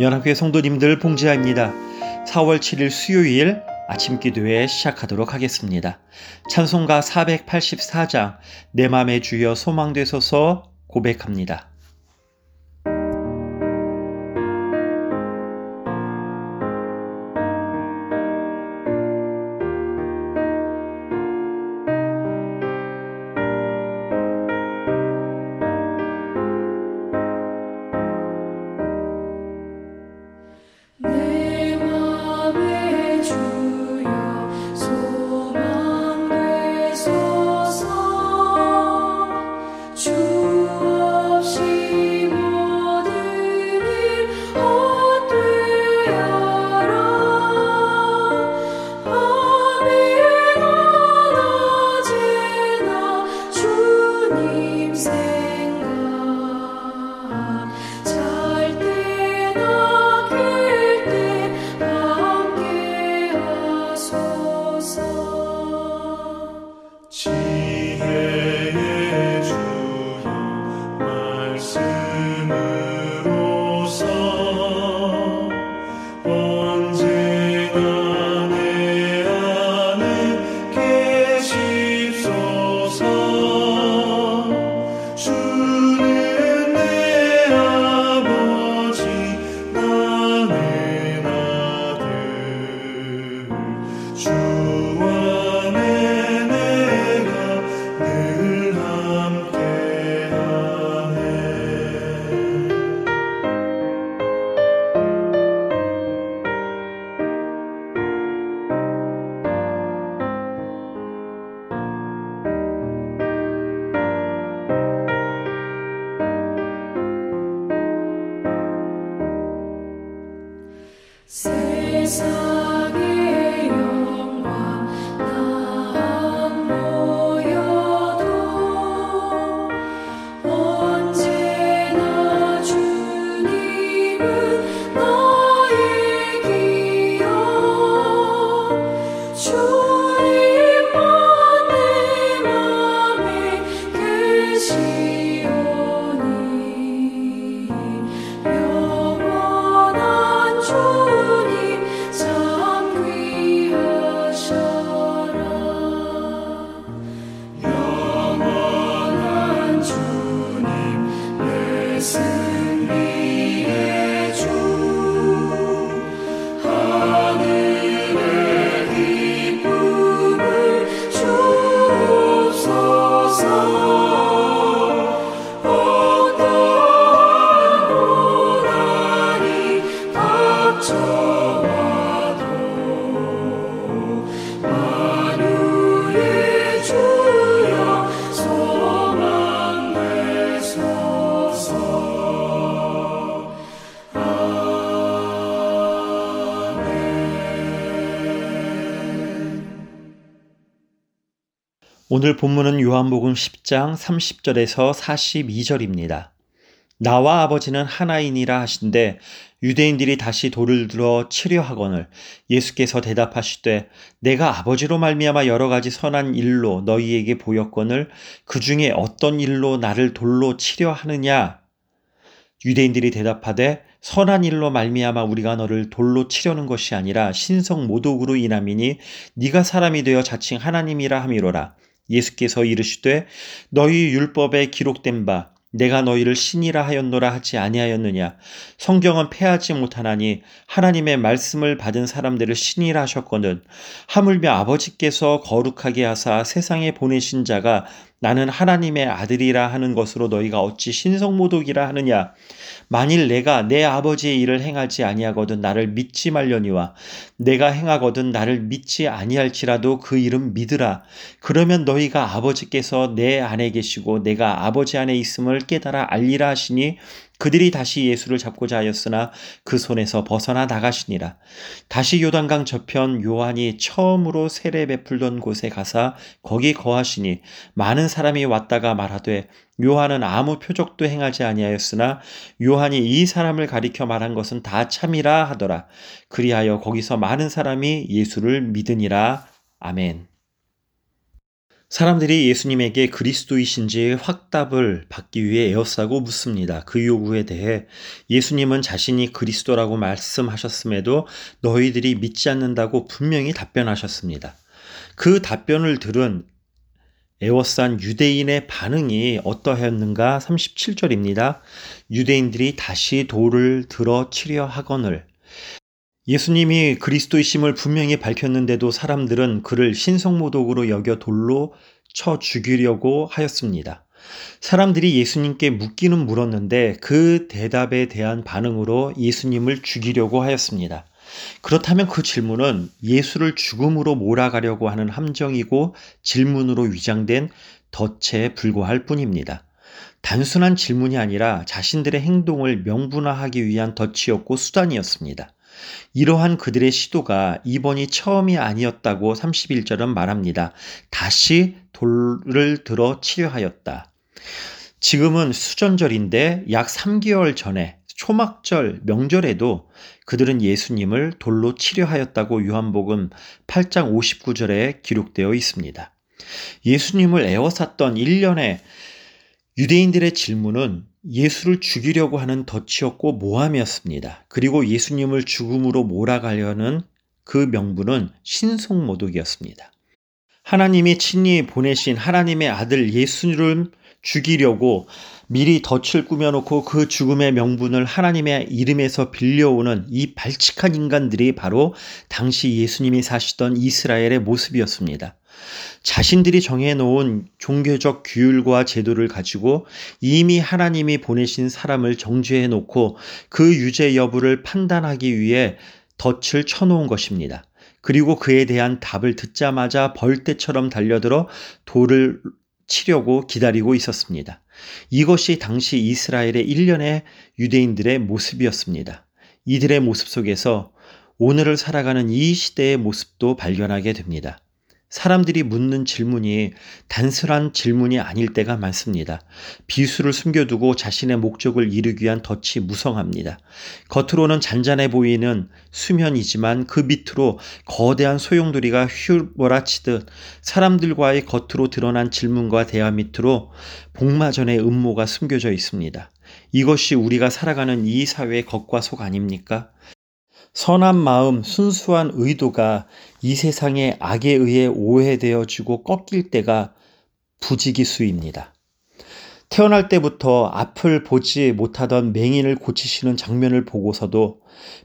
연합회 성도님들 봉지아입니다. 4월 7일 수요일 아침 기도회 시작하도록 하겠습니다. 찬송가 484장 내 맘에 주여 소망되소서 고백합니다. 세 오늘 본문은 요한복음 10장 30절에서 42절입니다. 나와 아버지는 하나이니라 하신데 유대인들이 다시 돌을 들어 치려 하거늘 예수께서 대답하시되 내가 아버지로 말미암아 여러 가지 선한 일로 너희에게 보였거늘 그 중에 어떤 일로 나를 돌로 치려 하느냐 유대인들이 대답하되 선한 일로 말미암아 우리가 너를 돌로 치려는 것이 아니라 신성 모독으로 인함이니 네가 사람이 되어 자칭 하나님이라 함이로라 예수께서 이르시되 너희 율법에 기록된 바 내가 너희를 신이라 하였노라 하지 아니하였느냐? 성경은 패하지 못하나니 하나님의 말씀을 받은 사람들을 신이라 하셨거든. 하물며 아버지께서 거룩하게 하사 세상에 보내신 자가 나는 하나님의 아들이라 하는 것으로 너희가 어찌 신성모독이라 하느냐? 만일 내가 내 아버지의 일을 행하지 아니하거든 나를 믿지 말려니와 내가 행하거든 나를 믿지 아니할지라도 그 이름 믿으라. 그러면 너희가 아버지께서 내 안에 계시고 내가 아버지 안에 있음을 깨달아 알리라 하시니 그들이 다시 예수를 잡고자 하였으나 그 손에서 벗어나 나가시니라. 다시 요단강 저편 요한이 처음으로 세례 베풀던 곳에 가사 거기 거하시니 많은 사람이 왔다가 말하되 요한은 아무 표적도 행하지 아니하였으나 요한이 이 사람을 가리켜 말한 것은 다 참이라 하더라. 그리하여 거기서 많은 사람이 예수를 믿으니라. 아멘. 사람들이 예수님에게 그리스도이신지 확답을 받기 위해 에어싸고 묻습니다. 그 요구에 대해 예수님은 자신이 그리스도라고 말씀하셨음에도 너희들이 믿지 않는다고 분명히 답변하셨습니다. 그 답변을 들은 에워싼 유대인의 반응이 어떠했는가 37절입니다. 유대인들이 다시 돌을 들어 치려 하거늘 예수님이 그리스도이심을 분명히 밝혔는데도 사람들은 그를 신성모독으로 여겨 돌로 쳐 죽이려고 하였습니다. 사람들이 예수님께 묻기는 물었는데 그 대답에 대한 반응으로 예수님을 죽이려고 하였습니다. 그렇다면 그 질문은 예수를 죽음으로 몰아가려고 하는 함정이고 질문으로 위장된 덫에 불과할 뿐입니다. 단순한 질문이 아니라 자신들의 행동을 명분화하기 위한 덫이었고 수단이었습니다. 이러한 그들의 시도가 이번이 처음이 아니었다고 31절은 말합니다. 다시 돌을 들어 치려 하였다. 지금은 수전절인데 약 3개월 전에 초막절 명절에도 그들은 예수님을 돌로 치려 하였다고 요한복음 8장 59절에 기록되어 있습니다. 예수님을 애워쌌던 1년의 유대인들의 질문은 예수를 죽이려고 하는 덫이었고 모함이었습니다. 그리고 예수님을 죽음으로 몰아가려는 그 명분은 신속모독이었습니다. 하나님이 친히 보내신 하나님의 아들 예수를 죽이려고 미리 덫을 꾸며놓고 그 죽음의 명분을 하나님의 이름에서 빌려오는 이 발칙한 인간들이 바로 당시 예수님이 사시던 이스라엘의 모습이었습니다. 자신들이 정해놓은 종교적 규율과 제도를 가지고 이미 하나님이 보내신 사람을 정죄해 놓고 그 유죄 여부를 판단하기 위해 덫을 쳐놓은 것입니다. 그리고 그에 대한 답을 듣자마자 벌떼처럼 달려들어 돌을 치려고 기다리고 있었습니다. 이것이 당시 이스라엘의 일련의 유대인들의 모습이었습니다. 이들의 모습 속에서 오늘을 살아가는 이 시대의 모습도 발견하게 됩니다. 사람들이 묻는 질문이 단순한 질문이 아닐 때가 많습니다. 비수를 숨겨두고 자신의 목적을 이루기 위한 덫이 무성합니다. 겉으로는 잔잔해 보이는 수면이지만 그 밑으로 거대한 소용돌이가 휘몰아치듯 사람들과의 겉으로 드러난 질문과 대화 밑으로 복마전의 음모가 숨겨져 있습니다. 이것이 우리가 살아가는 이 사회의 겉과 속 아닙니까? 선한 마음, 순수한 의도가 이 세상의 악에 의해 오해되어지고 꺾일 때가 부지기수입니다. 태어날 때부터 앞을 보지 못하던 맹인을 고치시는 장면을 보고서도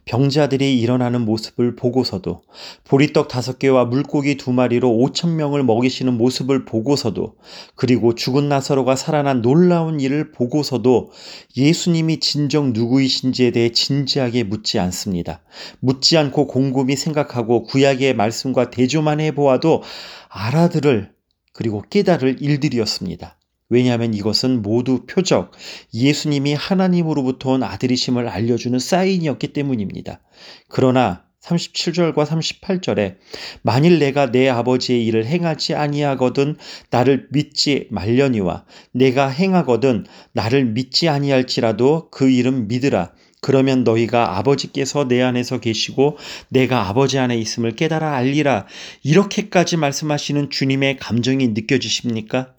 병자들이 일어나는 모습을 보고서도 보리떡 다섯 개와 물고기 두 마리로 오천 명을 먹이시는 모습을 보고서도 그리고 죽은 나사로가 살아난 놀라운 일을 보고서도 예수님이 진정 누구이신지에 대해 진지하게 묻지 않습니다. 묻지 않고 곰곰이 생각하고 구약의 말씀과 대조만 해보아도 알아들을 그리고 깨달을 일들이었습니다. 왜냐하면 이것은 모두 표적, 예수님이 하나님으로부터 온 아들이심을 알려주는 사인이었기 때문입니다. 그러나 37절과 38절에 만일 내가 내 아버지의 일을 행하지 아니하거든 나를 믿지 말려니와 내가 행하거든 나를 믿지 아니할지라도 그 일은 믿으라 그러면 너희가 아버지께서 내 안에서 계시고 내가 아버지 안에 있음을 깨달아 알리라 이렇게까지 말씀하시는 주님의 감정이 느껴지십니까?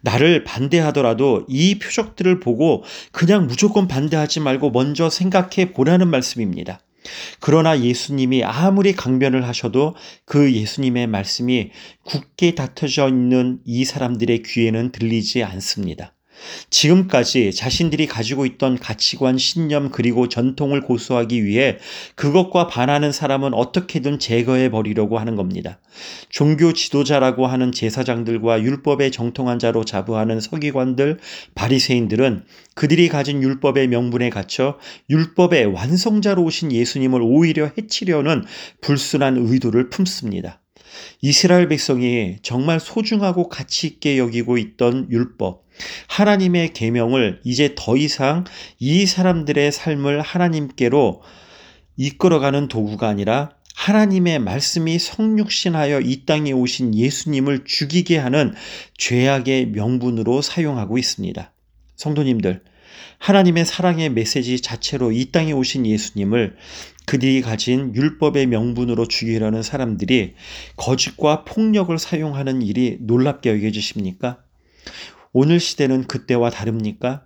나를 반대하더라도 이 표적들을 보고 그냥 무조건 반대하지 말고 먼저 생각해 보라는 말씀입니다. 그러나 예수님이 아무리 강변을 하셔도 그 예수님의 말씀이 굳게 닫혀져 있는 이 사람들의 귀에는 들리지 않습니다. 지금까지 자신들이 가지고 있던 가치관, 신념, 그리고 전통을 고수하기 위해 그것과 반하는 사람은 어떻게든 제거해 버리려고 하는 겁니다. 종교 지도자라고 하는 제사장들과 율법에 정통한 자로 자부하는 서기관들, 바리새인들은 그들이 가진 율법의 명분에 갇혀 율법의 완성자로 오신 예수님을 오히려 해치려는 불순한 의도를 품습니다. 이스라엘 백성이 정말 소중하고 가치 있게 여기고 있던 율법, 하나님의 계명을 이제 더 이상 이 사람들의 삶을 하나님께로 이끌어가는 도구가 아니라 하나님의 말씀이 성육신하여 이 땅에 오신 예수님을 죽이게 하는 죄악의 명분으로 사용하고 있습니다. 성도님들, 하나님의 사랑의 메시지 자체로 이 땅에 오신 예수님을 그들이 가진 율법의 명분으로 죽이려는 사람들이 거짓과 폭력을 사용하는 일이 놀랍게 여겨지십니까? 오늘 시대는 그때와 다릅니까?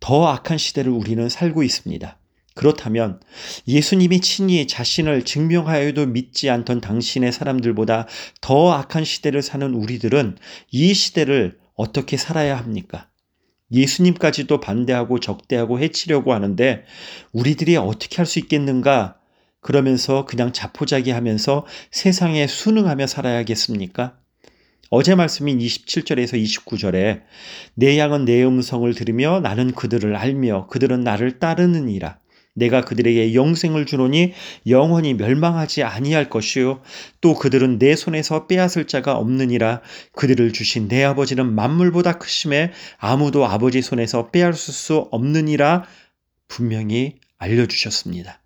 더 악한 시대를 우리는 살고 있습니다. 그렇다면 예수님이 친히 자신을 증명하여도 믿지 않던 당신의 사람들보다 더 악한 시대를 사는 우리들은 이 시대를 어떻게 살아야 합니까? 예수님까지도 반대하고 적대하고 해치려고 하는데 우리들이 어떻게 할 수 있겠는가? 그러면서 그냥 자포자기 하면서 세상에 순응하며 살아야겠습니까? 어제 말씀인 27절에서 29절에 내 양은 내 음성을 들으며 나는 그들을 알며 그들은 나를 따르느니라. 내가 그들에게 영생을 주노니 영원히 멸망하지 아니할 것이요. 또 그들은 내 손에서 빼앗을 자가 없느니라. 그들을 주신 내 아버지는 만물보다 크심에 아무도 아버지 손에서 빼앗을 수 없느니라. 분명히 알려 주셨습니다.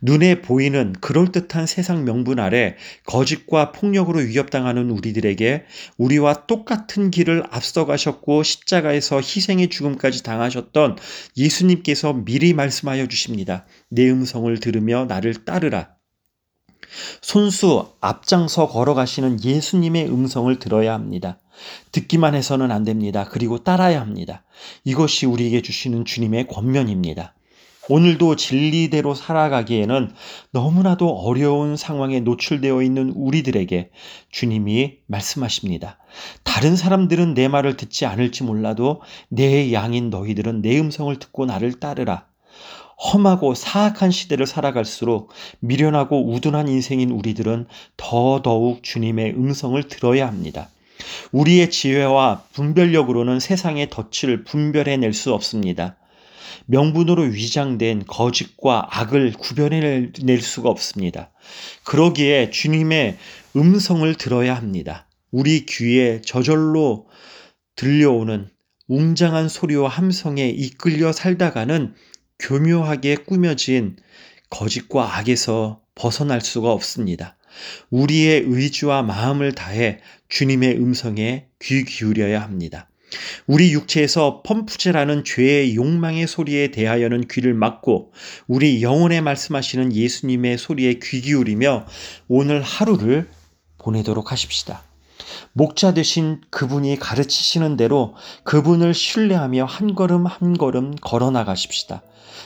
눈에 보이는 그럴듯한 세상 명분 아래 거짓과 폭력으로 위협당하는 우리들에게 우리와 똑같은 길을 앞서가셨고 십자가에서 희생의 죽음까지 당하셨던 예수님께서 미리 말씀하여 주십니다. 내 음성을 들으며 나를 따르라. 손수 앞장서 걸어가시는 예수님의 음성을 들어야 합니다. 듣기만 해서는 안 됩니다. 그리고 따라야 합니다. 이것이 우리에게 주시는 주님의 권면입니다. 오늘도 진리대로 살아가기에는 너무나도 어려운 상황에 노출되어 있는 우리들에게 주님이 말씀하십니다. 다른 사람들은 내 말을 듣지 않을지 몰라도 내 양인 너희들은 내 음성을 듣고 나를 따르라. 험하고 사악한 시대를 살아갈수록 미련하고 우둔한 인생인 우리들은 더더욱 주님의 음성을 들어야 합니다. 우리의 지혜와 분별력으로는 세상의 덫을 분별해낼 수 없습니다. 명분으로 위장된 거짓과 악을 구별해낼 수가 없습니다. 그러기에 주님의 음성을 들어야 합니다. 우리 귀에 저절로 들려오는 웅장한 소리와 함성에 이끌려 살다가는 교묘하게 꾸며진 거짓과 악에서 벗어날 수가 없습니다. 우리의 의지와 마음을 다해 주님의 음성에 귀 기울여야 합니다. 우리 육체에서 펌프제라는 죄의 욕망의 소리에 대하여는 귀를 막고 우리 영혼에 말씀하시는 예수님의 소리에 귀 기울이며 오늘 하루를 보내도록 하십시다. 목자 되신 그분이 가르치시는 대로 그분을 신뢰하며 한 걸음 한 걸음 걸어 나가십시다.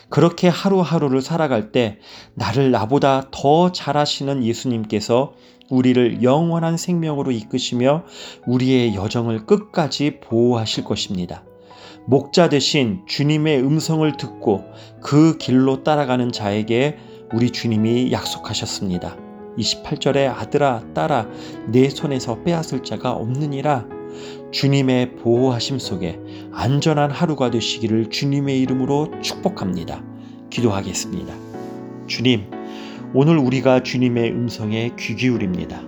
그렇게 하루하루를 살아갈 때 나를 나보다 더 잘하시는 예수님께서 우리를 영원한 생명으로 이끄시며 우리의 여정을 끝까지 보호하실 것입니다. 목자 대신 주님의 음성을 듣고 그 길로 따라가는 자에게 우리 주님이 약속하셨습니다. 28절에 아들아, 딸아, 내 손에서 빼앗을 자가 없느니라. 주님의 보호하심 속에 안전한 하루가 되시기를 주님의 이름으로 축복합니다. 기도하겠습니다. 주님, 오늘 우리가 주님의 음성에 귀 기울입니다.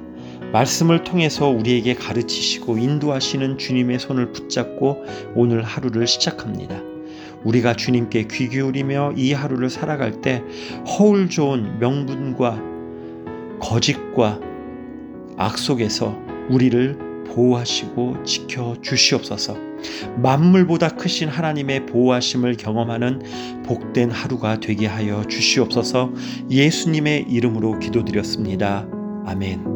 말씀을 통해서 우리에게 가르치시고 인도하시는 주님의 손을 붙잡고 오늘 하루를 시작합니다. 우리가 주님께 귀 기울이며 이 하루를 살아갈 때 허울 좋은 명분과 거짓과 악 속에서 우리를 보호하시고 지켜 주시옵소서. 만물보다 크신 하나님의 보호하심을 경험하는 복된 하루가 되게 하여 주시옵소서. 예수님의 이름으로 기도드렸습니다. 아멘.